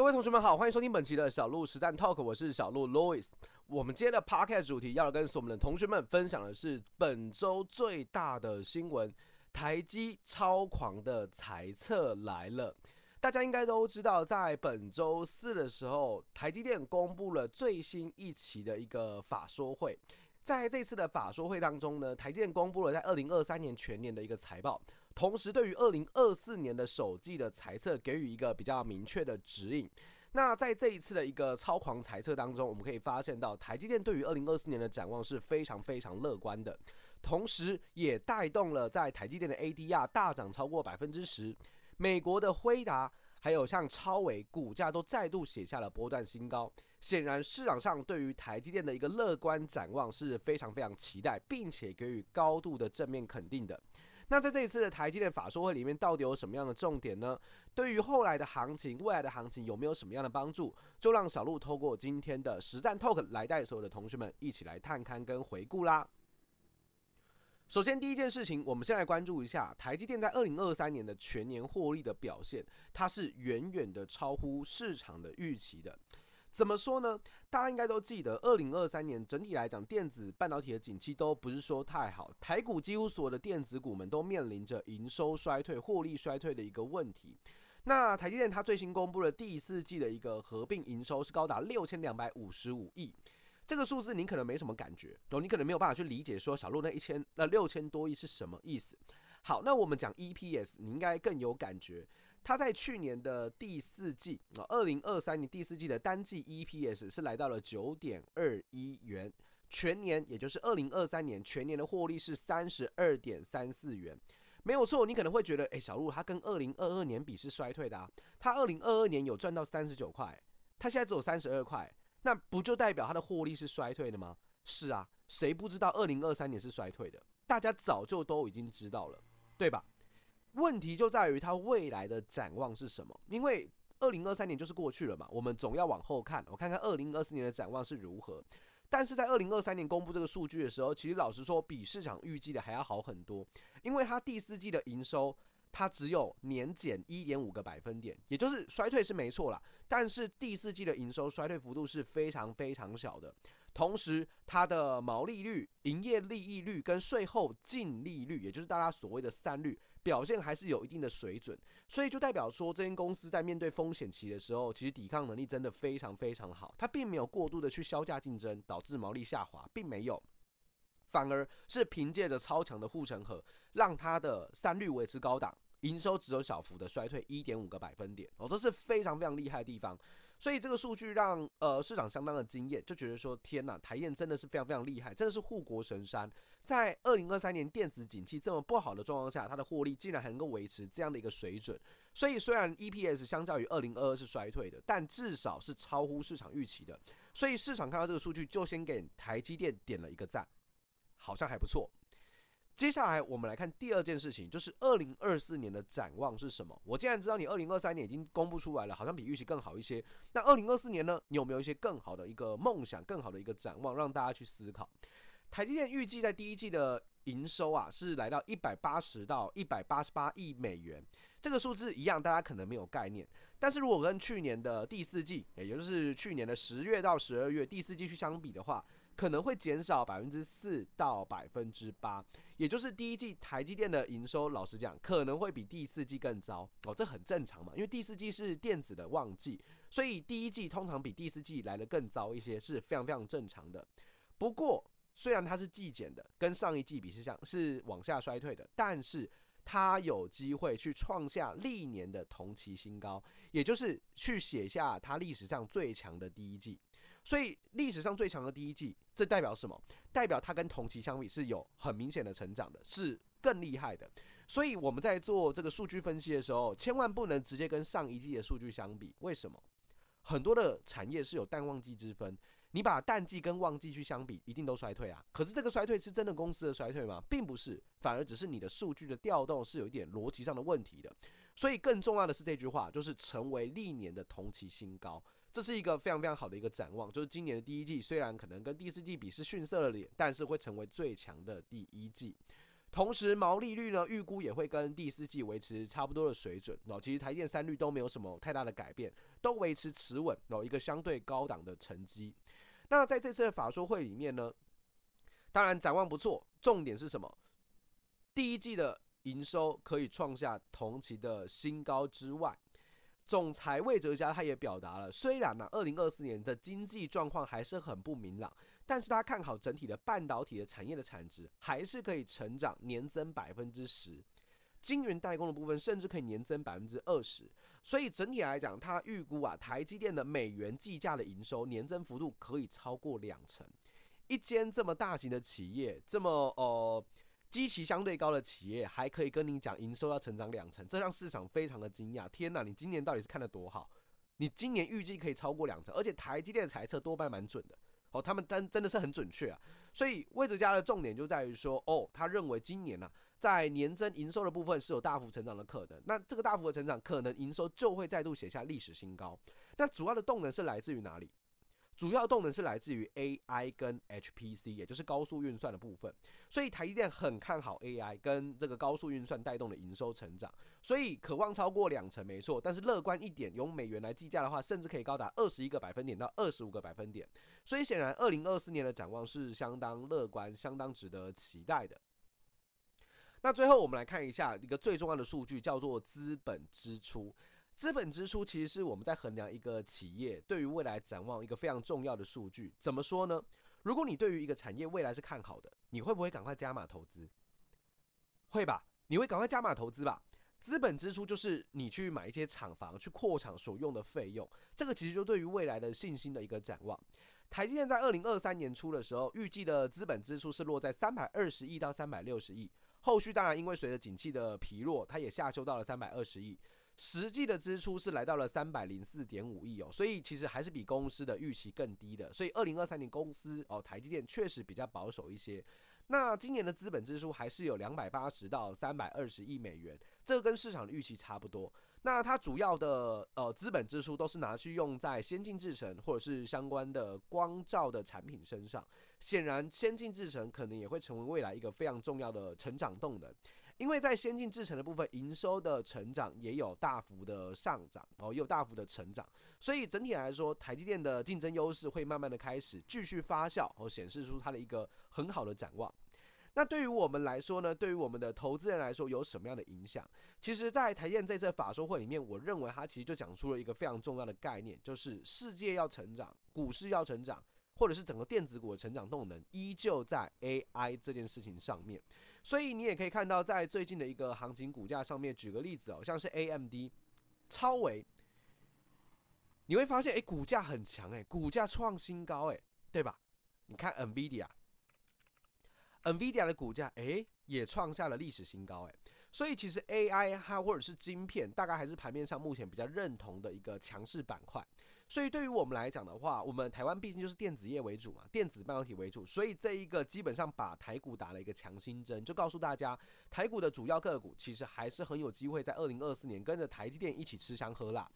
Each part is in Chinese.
各位同学们好，欢迎收听本期的小鹿实战 Talk，我是小鹿 Louis。我们今天的 Podcast 主题要跟所有的同学们分享的是本周最大的新闻：台积超狂的财测来了。大家应该都知道，在本周四的时候，台积电公布了最新一期的一个法说会。在这次的法说会当中呢，台积电公布了在二零二三年全年的一个财报。同时，对于二零二四年的首季的财测给予一个比较明确的指引。那在这一次的一个超狂财测当中，我们可以发现到台积电对于二零二四年的展望是非常非常乐观的，同时也带动了在台积电的 ADR 大涨超过百分之十。美国的辉达还有像超伟股价都再度写下了波段新高。显然，市场上对于台积电的一个乐观展望是非常非常期待，并且给予高度的正面肯定的。那在这一次的台积电法说会里面，到底有什么样的重点呢？对于后来的行情、未来的行情有没有什么样的帮助？就让小鹿透过今天的实战 Talk 来带所有的同学们一起来探看跟回顾啦。首先，第一件事情，我们先来关注一下台积电在二零二三年的全年获利的表现，它是远远的超乎市场的预期的。怎么说呢？大家应该都记得，二零二三年整体来讲，电子半导体的景气都不是说太好。台股几乎所有的电子股们都面临着营收衰退、获利衰退的一个问题。那台积电它最新公布的第四季的一个合并营收是高达六千两百五十五亿，这个数字你可能没什么感觉，哦，你可能没有办法去理解说小鹿那一千那六千多亿是什么意思。好，那我们讲 EPS，你应该更有感觉。它在去年的第四季啊，二零二三年第四季的单季 EPS 是来到了九点二一元，全年也就是二零二三年全年的获利是三十二点三四元，没有错。你可能会觉得，诶，小鹿它跟二零二二年比是衰退的啊，它二零二二年有赚到三十九块，它现在只有三十二块，那不就代表它的获利是衰退的吗？是啊，谁不知道二零二三年是衰退的？大家早就都已经知道了，对吧？问题就在于它未来的展望是什么？因为二零二三年就是过去了嘛，我们总要往后看，我看看二零二四年的展望是如何。但是在二零二三年公布这个数据的时候，其实老实说，比市场预计的还要好很多，因为它第四季的营收它只有年减一点五个百分点，也就是衰退是没错啦，但是第四季的营收衰退幅度是非常非常小的。同时，它的毛利率、营业利益率跟税后净利率，也就是大家所谓的三率。表现还是有一定的水准，所以就代表说，这间公司在面对风险期的时候，其实抵抗能力真的非常非常好。它并没有过度的去削价竞争，导致毛利下滑，并没有，反而是凭借着超强的护城河，让它的三率维持高档，营收只有小幅的衰退一点五个百分点哦，这是非常非常厉害的地方。所以这个数据让呃市场相当的惊艳，就觉得说天呐，台燕真的是非常非常厉害，真的是护国神山。在二零二三年电子景气这么不好的状况下，它的获利竟然还能够维持这样的一个水准。所以虽然 EPS 相较于二零二二是衰退的，但至少是超乎市场预期的。所以市场看到这个数据，就先给台积电点了一个赞，好像还不错。接下来我们来看第二件事情，就是二零二四年的展望是什么？我既然知道你二零二三年已经公布出来了，好像比预期更好一些。那二零二四年呢？你有没有一些更好的一个梦想、更好的一个展望，让大家去思考？台积电预计在第一季的营收啊，是来到一百八十到一百八十八亿美元。这个数字一样，大家可能没有概念。但是如果跟去年的第四季，也就是去年的十月到十二月第四季去相比的话，可能会减少百分之四到百分之八，也就是第一季台积电的营收，老实讲可能会比第四季更糟哦，这很正常嘛，因为第四季是电子的旺季，所以第一季通常比第四季来的更糟一些，是非常非常正常的。不过虽然它是季减的，跟上一季比是像是往下衰退的，但是它有机会去创下历年的同期新高，也就是去写下它历史上最强的第一季。所以历史上最强的第一季，这代表什么？代表它跟同期相比是有很明显的成长的，是更厉害的。所以我们在做这个数据分析的时候，千万不能直接跟上一季的数据相比。为什么？很多的产业是有淡旺季之分，你把淡季跟旺季去相比，一定都衰退啊。可是这个衰退是真的公司的衰退吗？并不是，反而只是你的数据的调动是有一点逻辑上的问题的。所以更重要的是这句话，就是成为历年的同期新高。这是一个非常非常好的一个展望，就是今年的第一季虽然可能跟第四季比是逊色了点，但是会成为最强的第一季。同时毛利率呢，预估也会跟第四季维持差不多的水准哦。其实台电三率都没有什么太大的改变，都维持持稳哦，一个相对高档的成绩。那在这次的法说会里面呢，当然展望不错，重点是什么？第一季的营收可以创下同期的新高之外，总裁魏哲家他也表达了，虽然呢，二零二四年的经济状况还是很不明朗，但是他看好整体的半导体的产业的产值还是可以成长年增百分之十，晶圆代工的部分甚至可以年增百分之二十，所以整体来讲，他预估啊，台积电的美元计价的营收年增幅度可以超过两成，一间这么大型的企业，这么呃。基期相对高的企业还可以跟你讲营收要成长两成，这让市场非常的惊讶。天哪，你今年到底是看得多好？你今年预计可以超过两成，而且台积电的财测多半蛮准的哦，他们真真的是很准确啊。所以魏哲家的重点就在于说，哦，他认为今年呢、啊，在年增营收的部分是有大幅成长的可能。那这个大幅的成长，可能营收就会再度写下历史新高。那主要的动能是来自于哪里？主要动能是来自于 AI 跟 HPC，也就是高速运算的部分。所以台积电很看好 AI 跟这个高速运算带动的营收成长，所以渴望超过两成没错。但是乐观一点，用美元来计价的话，甚至可以高达二十一个百分点到二十五个百分点。所以显然，二零二四年的展望是相当乐观、相当值得期待的。那最后我们来看一下一个最重要的数据，叫做资本支出。资本支出其实是我们在衡量一个企业对于未来展望一个非常重要的数据。怎么说呢？如果你对于一个产业未来是看好的，你会不会赶快加码投资？会吧，你会赶快加码投资吧？资本支出就是你去买一些厂房、去扩厂所用的费用。这个其实就对于未来的信心的一个展望。台积电在二零二三年初的时候，预计的资本支出是落在三百二十亿到三百六十亿。后续当然因为随着景气的疲弱，它也下修到了三百二十亿。实际的支出是来到了三百零四点五亿哦，所以其实还是比公司的预期更低的。所以二零二三年公司哦，台积电确实比较保守一些。那今年的资本支出还是有两百八十到三百二十亿美元，这个跟市场的预期差不多。那它主要的呃资本支出都是拿去用在先进制程或者是相关的光照的产品身上。显然，先进制程可能也会成为未来一个非常重要的成长动能。因为在先进制程的部分，营收的成长也有大幅的上涨哦，也有大幅的成长，所以整体来说，台积电的竞争优势会慢慢的开始继续发酵，和显示出它的一个很好的展望。那对于我们来说呢，对于我们的投资人来说，有什么样的影响？其实，在台电这次法说会里面，我认为它其实就讲出了一个非常重要的概念，就是世界要成长，股市要成长，或者是整个电子股的成长动能，依旧在 AI 这件事情上面。所以你也可以看到，在最近的一个行情股价上面，举个例子哦，像是 AMD、超维，你会发现，哎，股价很强，哎，股价创新高，哎，对吧？你看 NVIDIA，NVIDIA 的股价，哎，也创下了历史新高，哎，所以其实 AI 它或者是晶片，大概还是盘面上目前比较认同的一个强势板块。所以对于我们来讲的话，我们台湾毕竟就是电子业为主嘛，电子半导体为主，所以这一个基本上把台股打了一个强心针，就告诉大家，台股的主要个股其实还是很有机会在二零二四年跟着台积电一起吃香喝辣。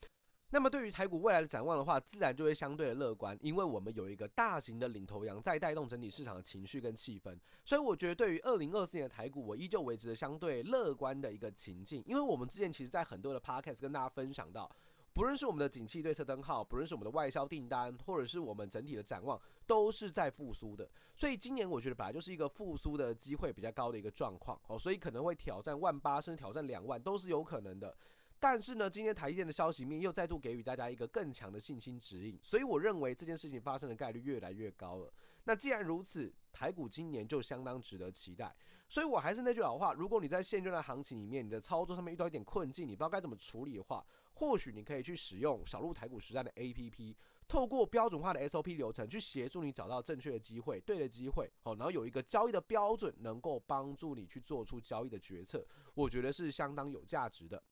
那么对于台股未来的展望的话，自然就会相对的乐观，因为我们有一个大型的领头羊在带动整体市场的情绪跟气氛。所以我觉得对于二零二四年的台股，我依旧维持着相对乐观的一个情境，因为我们之前其实在很多的 podcast 跟大家分享到。不论是我们的景气对策灯号，不论是我们的外销订单，或者是我们整体的展望，都是在复苏的。所以今年我觉得本来就是一个复苏的机会比较高的一个状况哦，所以可能会挑战万八，甚至挑战两万都是有可能的。但是呢，今天台积电的消息面又再度给予大家一个更强的信心指引，所以我认为这件事情发生的概率越来越高了。那既然如此，台股今年就相当值得期待。所以我还是那句老话，如果你在现阶段的行情里面，你的操作上面遇到一点困境，你不知道该怎么处理的话，或许你可以去使用小鹿台股实战的 APP，透过标准化的 SOP 流程去协助你找到正确的机会、对的机会，好，然后有一个交易的标准，能够帮助你去做出交易的决策，我觉得是相当有价值的。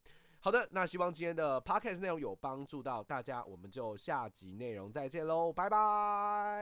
好的，那希望今天的 Podcast 内容有帮助到大家，我们就下集内容再见喽，拜拜。